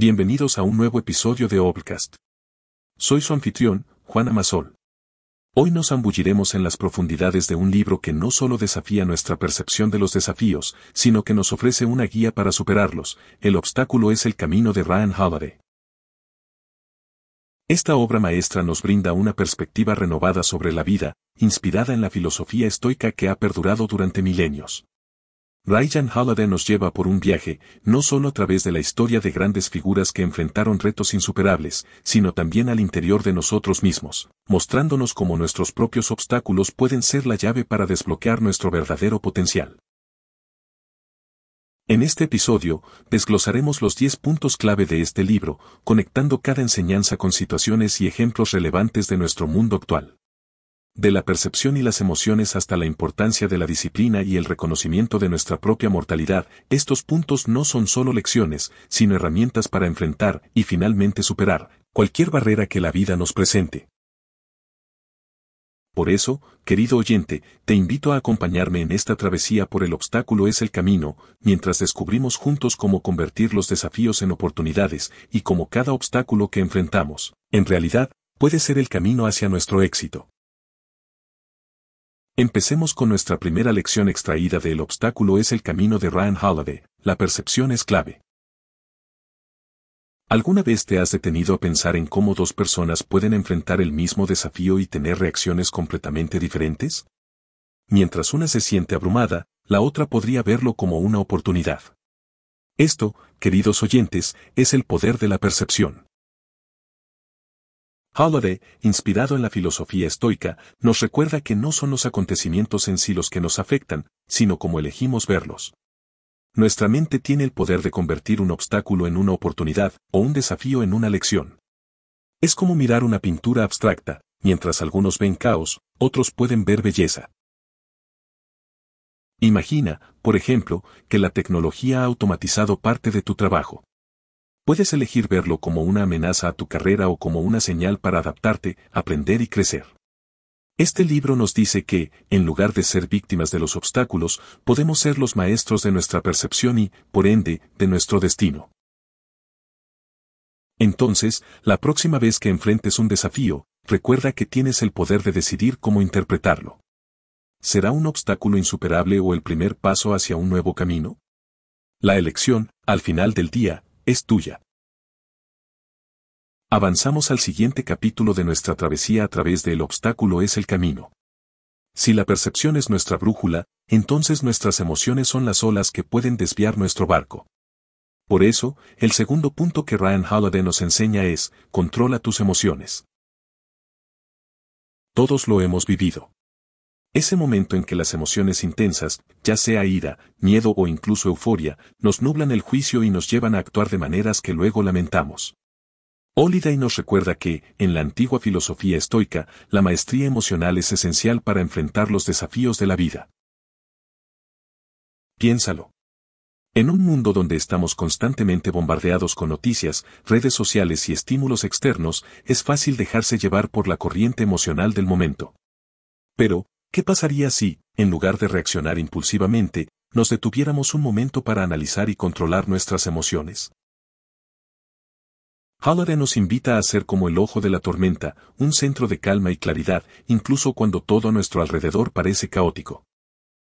Bienvenidos a un nuevo episodio de Obcast. Soy su anfitrión, Juan Amasol. Hoy nos zambulliremos en las profundidades de un libro que no solo desafía nuestra percepción de los desafíos, sino que nos ofrece una guía para superarlos. El obstáculo es el camino de Ryan Holiday. Esta obra maestra nos brinda una perspectiva renovada sobre la vida, inspirada en la filosofía estoica que ha perdurado durante milenios. Ryan Holiday nos lleva por un viaje, no solo a través de la historia de grandes figuras que enfrentaron retos insuperables, sino también al interior de nosotros mismos, mostrándonos cómo nuestros propios obstáculos pueden ser la llave para desbloquear nuestro verdadero potencial. En este episodio, desglosaremos los 10 puntos clave de este libro, conectando cada enseñanza con situaciones y ejemplos relevantes de nuestro mundo actual de la percepción y las emociones hasta la importancia de la disciplina y el reconocimiento de nuestra propia mortalidad, estos puntos no son solo lecciones, sino herramientas para enfrentar y finalmente superar cualquier barrera que la vida nos presente. Por eso, querido oyente, te invito a acompañarme en esta travesía por el obstáculo es el camino, mientras descubrimos juntos cómo convertir los desafíos en oportunidades y cómo cada obstáculo que enfrentamos, en realidad, puede ser el camino hacia nuestro éxito. Empecemos con nuestra primera lección extraída de El obstáculo es el camino de Ryan Holiday, la percepción es clave. ¿Alguna vez te has detenido a pensar en cómo dos personas pueden enfrentar el mismo desafío y tener reacciones completamente diferentes? Mientras una se siente abrumada, la otra podría verlo como una oportunidad. Esto, queridos oyentes, es el poder de la percepción. Holiday, inspirado en la filosofía estoica, nos recuerda que no son los acontecimientos en sí los que nos afectan, sino cómo elegimos verlos. Nuestra mente tiene el poder de convertir un obstáculo en una oportunidad o un desafío en una lección. Es como mirar una pintura abstracta, mientras algunos ven caos, otros pueden ver belleza. Imagina, por ejemplo, que la tecnología ha automatizado parte de tu trabajo. Puedes elegir verlo como una amenaza a tu carrera o como una señal para adaptarte, aprender y crecer. Este libro nos dice que, en lugar de ser víctimas de los obstáculos, podemos ser los maestros de nuestra percepción y, por ende, de nuestro destino. Entonces, la próxima vez que enfrentes un desafío, recuerda que tienes el poder de decidir cómo interpretarlo. ¿Será un obstáculo insuperable o el primer paso hacia un nuevo camino? La elección, al final del día, es tuya. Avanzamos al siguiente capítulo de nuestra travesía a través del obstáculo es el camino. Si la percepción es nuestra brújula, entonces nuestras emociones son las olas que pueden desviar nuestro barco. Por eso, el segundo punto que Ryan Holiday nos enseña es, controla tus emociones. Todos lo hemos vivido. Ese momento en que las emociones intensas, ya sea ira, miedo o incluso euforia, nos nublan el juicio y nos llevan a actuar de maneras que luego lamentamos. Holiday nos recuerda que, en la antigua filosofía estoica, la maestría emocional es esencial para enfrentar los desafíos de la vida. Piénsalo. En un mundo donde estamos constantemente bombardeados con noticias, redes sociales y estímulos externos, es fácil dejarse llevar por la corriente emocional del momento. Pero, ¿Qué pasaría si, en lugar de reaccionar impulsivamente, nos detuviéramos un momento para analizar y controlar nuestras emociones? Holiday nos invita a ser como el ojo de la tormenta, un centro de calma y claridad, incluso cuando todo a nuestro alrededor parece caótico.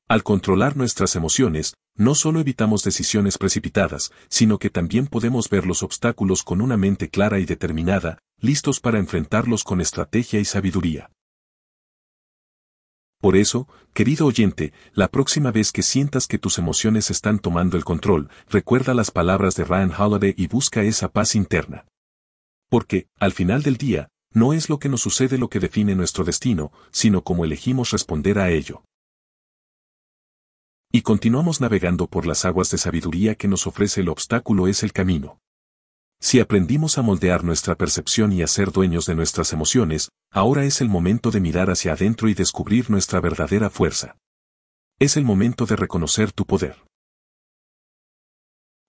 Al controlar nuestras emociones, no solo evitamos decisiones precipitadas, sino que también podemos ver los obstáculos con una mente clara y determinada, listos para enfrentarlos con estrategia y sabiduría. Por eso, querido oyente, la próxima vez que sientas que tus emociones están tomando el control, recuerda las palabras de Ryan Holiday y busca esa paz interna. Porque, al final del día, no es lo que nos sucede lo que define nuestro destino, sino cómo elegimos responder a ello. Y continuamos navegando por las aguas de sabiduría que nos ofrece el obstáculo es el camino. Si aprendimos a moldear nuestra percepción y a ser dueños de nuestras emociones, ahora es el momento de mirar hacia adentro y descubrir nuestra verdadera fuerza. Es el momento de reconocer tu poder.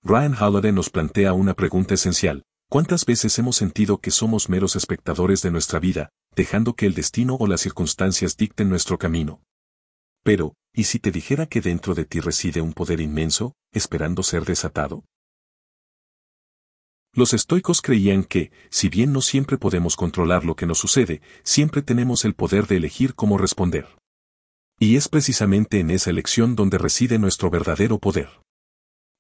Ryan Holiday nos plantea una pregunta esencial. ¿Cuántas veces hemos sentido que somos meros espectadores de nuestra vida, dejando que el destino o las circunstancias dicten nuestro camino? Pero, ¿y si te dijera que dentro de ti reside un poder inmenso, esperando ser desatado? Los estoicos creían que, si bien no siempre podemos controlar lo que nos sucede, siempre tenemos el poder de elegir cómo responder. Y es precisamente en esa elección donde reside nuestro verdadero poder.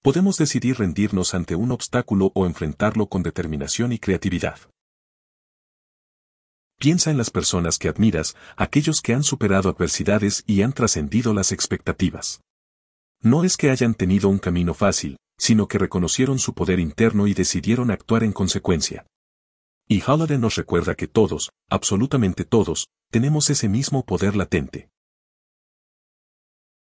Podemos decidir rendirnos ante un obstáculo o enfrentarlo con determinación y creatividad. Piensa en las personas que admiras, aquellos que han superado adversidades y han trascendido las expectativas. No es que hayan tenido un camino fácil, sino que reconocieron su poder interno y decidieron actuar en consecuencia. Y Halliday nos recuerda que todos, absolutamente todos, tenemos ese mismo poder latente.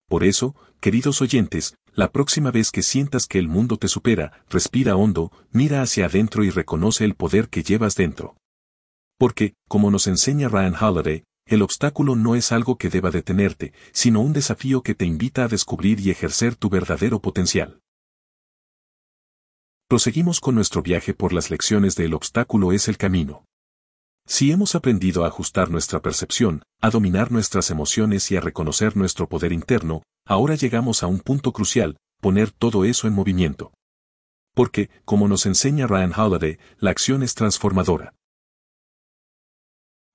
Por eso, queridos oyentes, la próxima vez que sientas que el mundo te supera, respira hondo, mira hacia adentro y reconoce el poder que llevas dentro. Porque, como nos enseña Ryan Holiday, el obstáculo no es algo que deba detenerte, sino un desafío que te invita a descubrir y ejercer tu verdadero potencial. Proseguimos con nuestro viaje por las lecciones de El obstáculo es el camino. Si hemos aprendido a ajustar nuestra percepción, a dominar nuestras emociones y a reconocer nuestro poder interno, ahora llegamos a un punto crucial, poner todo eso en movimiento. Porque, como nos enseña Ryan Holiday, la acción es transformadora.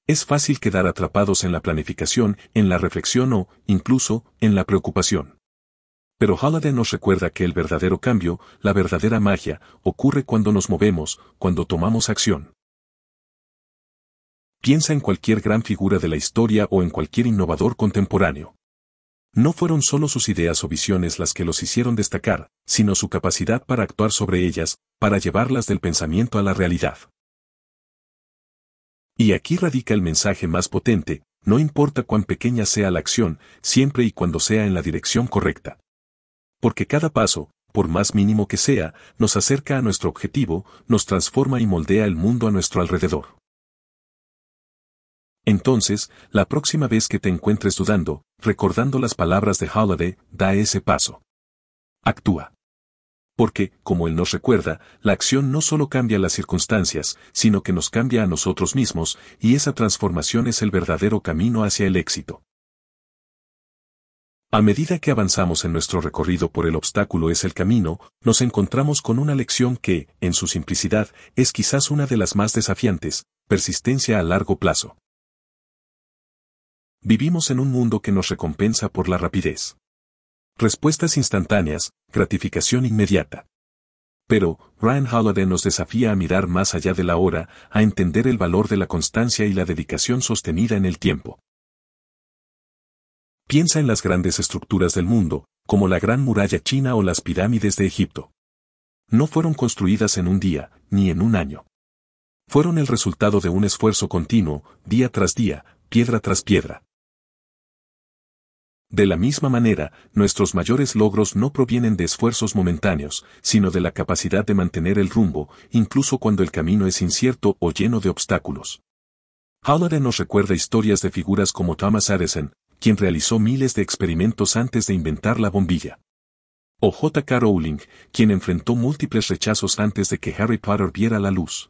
Es fácil quedar atrapados en la planificación, en la reflexión o, incluso, en la preocupación. Pero Holiday nos recuerda que el verdadero cambio, la verdadera magia, ocurre cuando nos movemos, cuando tomamos acción. Piensa en cualquier gran figura de la historia o en cualquier innovador contemporáneo. No fueron solo sus ideas o visiones las que los hicieron destacar, sino su capacidad para actuar sobre ellas, para llevarlas del pensamiento a la realidad. Y aquí radica el mensaje más potente, no importa cuán pequeña sea la acción, siempre y cuando sea en la dirección correcta. Porque cada paso, por más mínimo que sea, nos acerca a nuestro objetivo, nos transforma y moldea el mundo a nuestro alrededor. Entonces, la próxima vez que te encuentres dudando, recordando las palabras de Holiday, da ese paso. Actúa. Porque, como él nos recuerda, la acción no solo cambia las circunstancias, sino que nos cambia a nosotros mismos, y esa transformación es el verdadero camino hacia el éxito. A medida que avanzamos en nuestro recorrido por el obstáculo es el camino, nos encontramos con una lección que, en su simplicidad, es quizás una de las más desafiantes, persistencia a largo plazo. Vivimos en un mundo que nos recompensa por la rapidez. Respuestas instantáneas, gratificación inmediata. Pero, Ryan Holiday nos desafía a mirar más allá de la hora, a entender el valor de la constancia y la dedicación sostenida en el tiempo. Piensa en las grandes estructuras del mundo, como la Gran Muralla China o las pirámides de Egipto. No fueron construidas en un día, ni en un año. Fueron el resultado de un esfuerzo continuo, día tras día, piedra tras piedra. De la misma manera, nuestros mayores logros no provienen de esfuerzos momentáneos, sino de la capacidad de mantener el rumbo, incluso cuando el camino es incierto o lleno de obstáculos. Halliday nos recuerda historias de figuras como Thomas Edison, quien realizó miles de experimentos antes de inventar la bombilla. O J.K. Rowling, quien enfrentó múltiples rechazos antes de que Harry Potter viera la luz.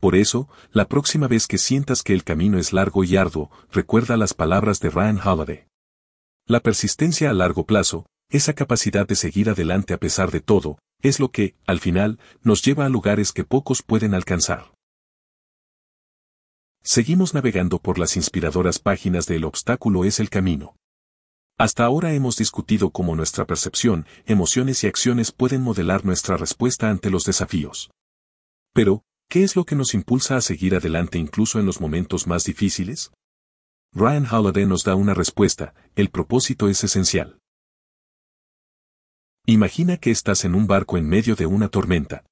Por eso, la próxima vez que sientas que el camino es largo y arduo, recuerda las palabras de Ryan Holiday. La persistencia a largo plazo, esa capacidad de seguir adelante a pesar de todo, es lo que, al final, nos lleva a lugares que pocos pueden alcanzar. Seguimos navegando por las inspiradoras páginas de El obstáculo es el camino. Hasta ahora hemos discutido cómo nuestra percepción, emociones y acciones pueden modelar nuestra respuesta ante los desafíos. Pero, ¿qué es lo que nos impulsa a seguir adelante incluso en los momentos más difíciles? Ryan Holiday nos da una respuesta, el propósito es esencial. Imagina que estás en un barco en medio de una tormenta.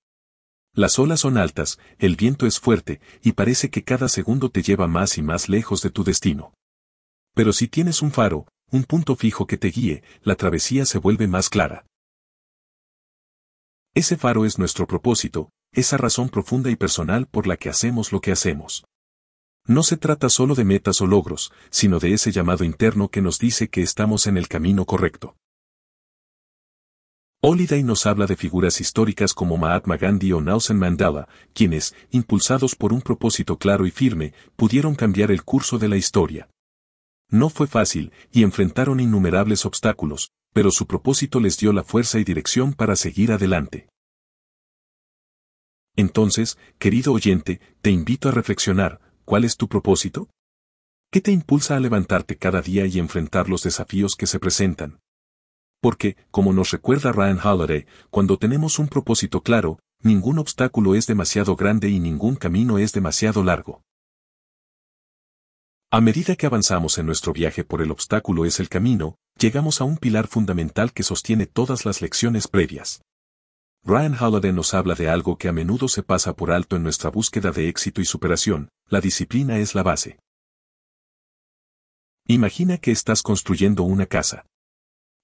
Las olas son altas, el viento es fuerte, y parece que cada segundo te lleva más y más lejos de tu destino. Pero si tienes un faro, un punto fijo que te guíe, la travesía se vuelve más clara. Ese faro es nuestro propósito, esa razón profunda y personal por la que hacemos lo que hacemos. No se trata solo de metas o logros, sino de ese llamado interno que nos dice que estamos en el camino correcto. Holiday nos habla de figuras históricas como Mahatma Gandhi o Nelson Mandela, quienes, impulsados por un propósito claro y firme, pudieron cambiar el curso de la historia. No fue fácil, y enfrentaron innumerables obstáculos, pero su propósito les dio la fuerza y dirección para seguir adelante. Entonces, querido oyente, te invito a reflexionar, ¿cuál es tu propósito? ¿Qué te impulsa a levantarte cada día y enfrentar los desafíos que se presentan? Porque, como nos recuerda Ryan Holiday, cuando tenemos un propósito claro, ningún obstáculo es demasiado grande y ningún camino es demasiado largo. A medida que avanzamos en nuestro viaje por el obstáculo es el camino, llegamos a un pilar fundamental que sostiene todas las lecciones previas. Ryan Holiday nos habla de algo que a menudo se pasa por alto en nuestra búsqueda de éxito y superación, la disciplina es la base. Imagina que estás construyendo una casa.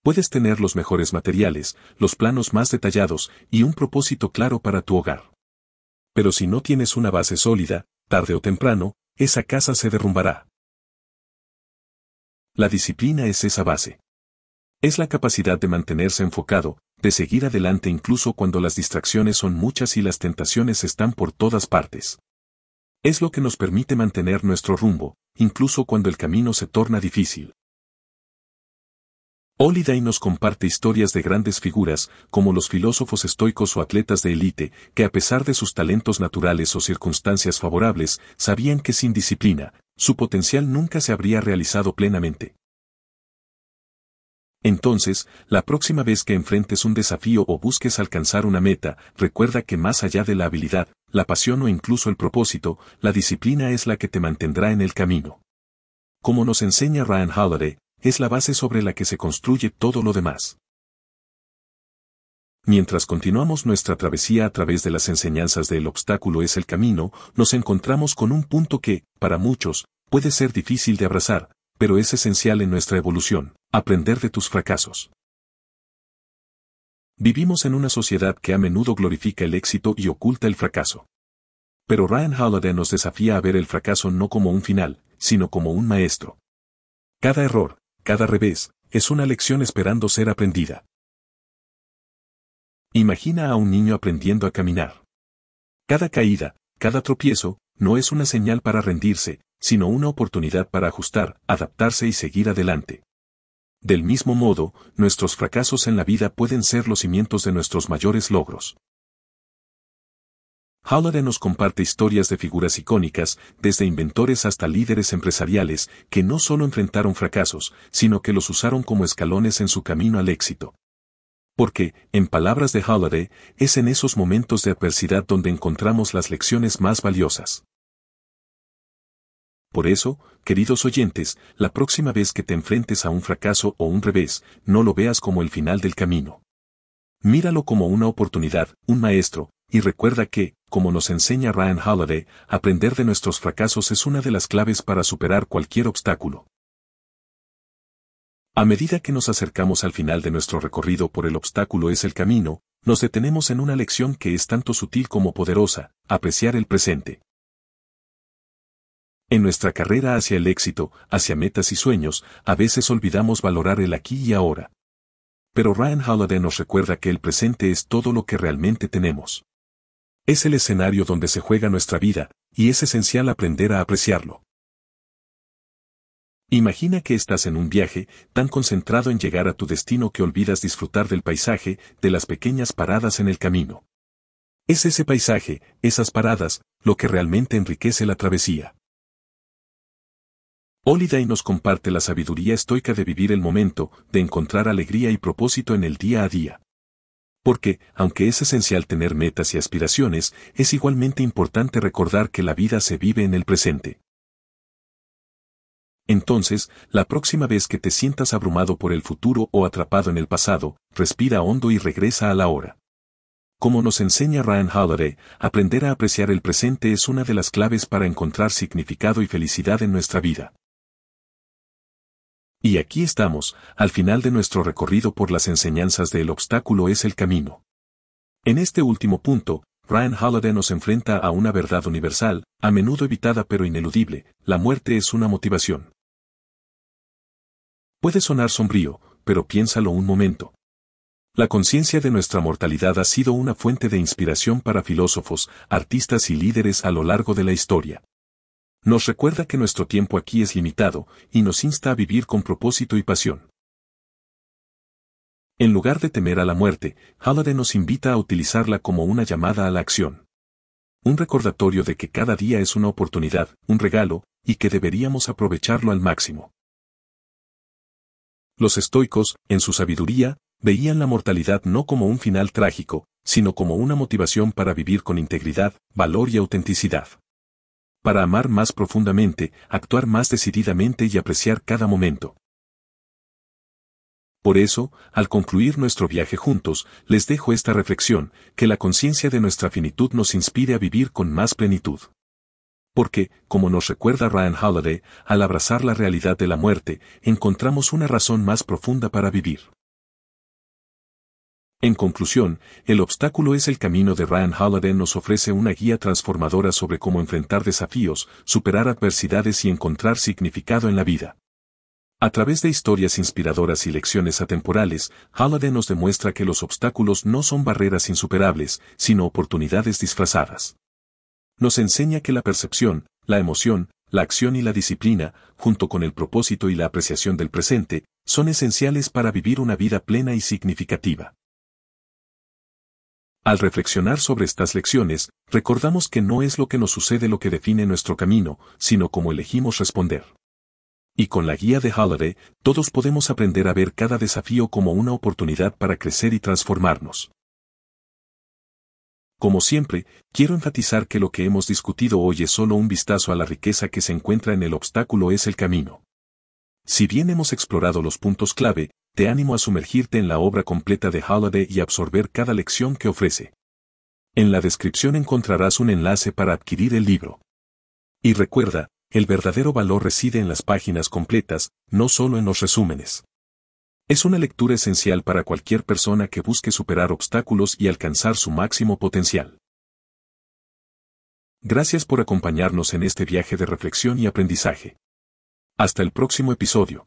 Puedes tener los mejores materiales, los planos más detallados y un propósito claro para tu hogar. Pero si no tienes una base sólida, tarde o temprano, esa casa se derrumbará. La disciplina es esa base. Es la capacidad de mantenerse enfocado, de seguir adelante incluso cuando las distracciones son muchas y las tentaciones están por todas partes. Es lo que nos permite mantener nuestro rumbo, incluso cuando el camino se torna difícil. Holiday nos comparte historias de grandes figuras, como los filósofos estoicos o atletas de élite, que a pesar de sus talentos naturales o circunstancias favorables, sabían que sin disciplina, su potencial nunca se habría realizado plenamente. Entonces, la próxima vez que enfrentes un desafío o busques alcanzar una meta, recuerda que más allá de la habilidad, la pasión o incluso el propósito, la disciplina es la que te mantendrá en el camino. Como nos enseña Ryan Holiday, es la base sobre la que se construye todo lo demás. Mientras continuamos nuestra travesía a través de las enseñanzas del obstáculo es el camino, nos encontramos con un punto que, para muchos, puede ser difícil de abrazar, pero es esencial en nuestra evolución, aprender de tus fracasos. Vivimos en una sociedad que a menudo glorifica el éxito y oculta el fracaso. Pero Ryan Holiday nos desafía a ver el fracaso no como un final, sino como un maestro. Cada error, cada revés, es una lección esperando ser aprendida. Imagina a un niño aprendiendo a caminar. Cada caída, cada tropiezo, no es una señal para rendirse, sino una oportunidad para ajustar, adaptarse y seguir adelante. Del mismo modo, nuestros fracasos en la vida pueden ser los cimientos de nuestros mayores logros. Holiday nos comparte historias de figuras icónicas, desde inventores hasta líderes empresariales, que no solo enfrentaron fracasos, sino que los usaron como escalones en su camino al éxito. Porque, en palabras de Holiday, es en esos momentos de adversidad donde encontramos las lecciones más valiosas. Por eso, queridos oyentes, la próxima vez que te enfrentes a un fracaso o un revés, no lo veas como el final del camino. Míralo como una oportunidad, un maestro, y recuerda que, como nos enseña Ryan Holiday, aprender de nuestros fracasos es una de las claves para superar cualquier obstáculo. A medida que nos acercamos al final de nuestro recorrido por el obstáculo es el camino, nos detenemos en una lección que es tanto sutil como poderosa, apreciar el presente. En nuestra carrera hacia el éxito, hacia metas y sueños, a veces olvidamos valorar el aquí y ahora. Pero Ryan Holiday nos recuerda que el presente es todo lo que realmente tenemos. Es el escenario donde se juega nuestra vida, y es esencial aprender a apreciarlo. Imagina que estás en un viaje, tan concentrado en llegar a tu destino que olvidas disfrutar del paisaje, de las pequeñas paradas en el camino. Es ese paisaje, esas paradas, lo que realmente enriquece la travesía. Holiday nos comparte la sabiduría estoica de vivir el momento, de encontrar alegría y propósito en el día a día. Porque, aunque es esencial tener metas y aspiraciones, es igualmente importante recordar que la vida se vive en el presente. Entonces, la próxima vez que te sientas abrumado por el futuro o atrapado en el pasado, respira hondo y regresa a la hora. Como nos enseña Ryan Holiday, aprender a apreciar el presente es una de las claves para encontrar significado y felicidad en nuestra vida. Y aquí estamos, al final de nuestro recorrido por las enseñanzas del obstáculo es el camino. En este último punto, Ryan Holiday nos enfrenta a una verdad universal, a menudo evitada pero ineludible, la muerte es una motivación. Puede sonar sombrío, pero piénsalo un momento. La conciencia de nuestra mortalidad ha sido una fuente de inspiración para filósofos, artistas y líderes a lo largo de la historia. Nos recuerda que nuestro tiempo aquí es limitado, y nos insta a vivir con propósito y pasión. En lugar de temer a la muerte, Halliday nos invita a utilizarla como una llamada a la acción. Un recordatorio de que cada día es una oportunidad, un regalo, y que deberíamos aprovecharlo al máximo. Los estoicos, en su sabiduría, veían la mortalidad no como un final trágico, sino como una motivación para vivir con integridad, valor y autenticidad. Para amar más profundamente, actuar más decididamente y apreciar cada momento. Por eso, al concluir nuestro viaje juntos, les dejo esta reflexión, que la conciencia de nuestra finitud nos inspire a vivir con más plenitud. Porque, como nos recuerda Ryan Holiday, al abrazar la realidad de la muerte, encontramos una razón más profunda para vivir. En conclusión, el obstáculo es el camino de Ryan Holiday nos ofrece una guía transformadora sobre cómo enfrentar desafíos, superar adversidades y encontrar significado en la vida. A través de historias inspiradoras y lecciones atemporales, Halliday nos demuestra que los obstáculos no son barreras insuperables, sino oportunidades disfrazadas. Nos enseña que la percepción, la emoción, la acción y la disciplina, junto con el propósito y la apreciación del presente, son esenciales para vivir una vida plena y significativa. Al reflexionar sobre estas lecciones, recordamos que no es lo que nos sucede lo que define nuestro camino, sino cómo elegimos responder. Y con la guía de Holiday, todos podemos aprender a ver cada desafío como una oportunidad para crecer y transformarnos. Como siempre, quiero enfatizar que lo que hemos discutido hoy es solo un vistazo a la riqueza que se encuentra en el obstáculo es el camino. Si bien hemos explorado los puntos clave, te animo a sumergirte en la obra completa de Holiday y absorber cada lección que ofrece. En la descripción encontrarás un enlace para adquirir el libro. Y recuerda, el verdadero valor reside en las páginas completas, no solo en los resúmenes. Es una lectura esencial para cualquier persona que busque superar obstáculos y alcanzar su máximo potencial. Gracias por acompañarnos en este viaje de reflexión y aprendizaje. Hasta el próximo episodio.